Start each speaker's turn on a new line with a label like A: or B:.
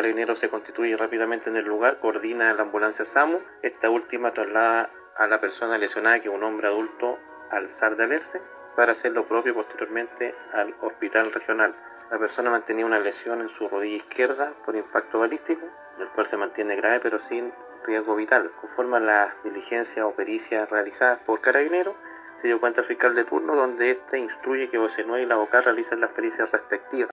A: carabinero se constituye rápidamente en el lugar, coordina la ambulancia SAMU. Esta última traslada a la persona lesionada, que es un hombre adulto, al SAR de Alerce, para hacer lo propio posteriormente al hospital regional. La persona mantenía una lesión en su rodilla izquierda por impacto balístico, el cual se mantiene grave pero sin riesgo vital. Conforme a las diligencias o pericias realizadas por Carabinero, se dio cuenta al fiscal de turno donde éste instruye que Osenue y la boca realicen las pericias respectivas.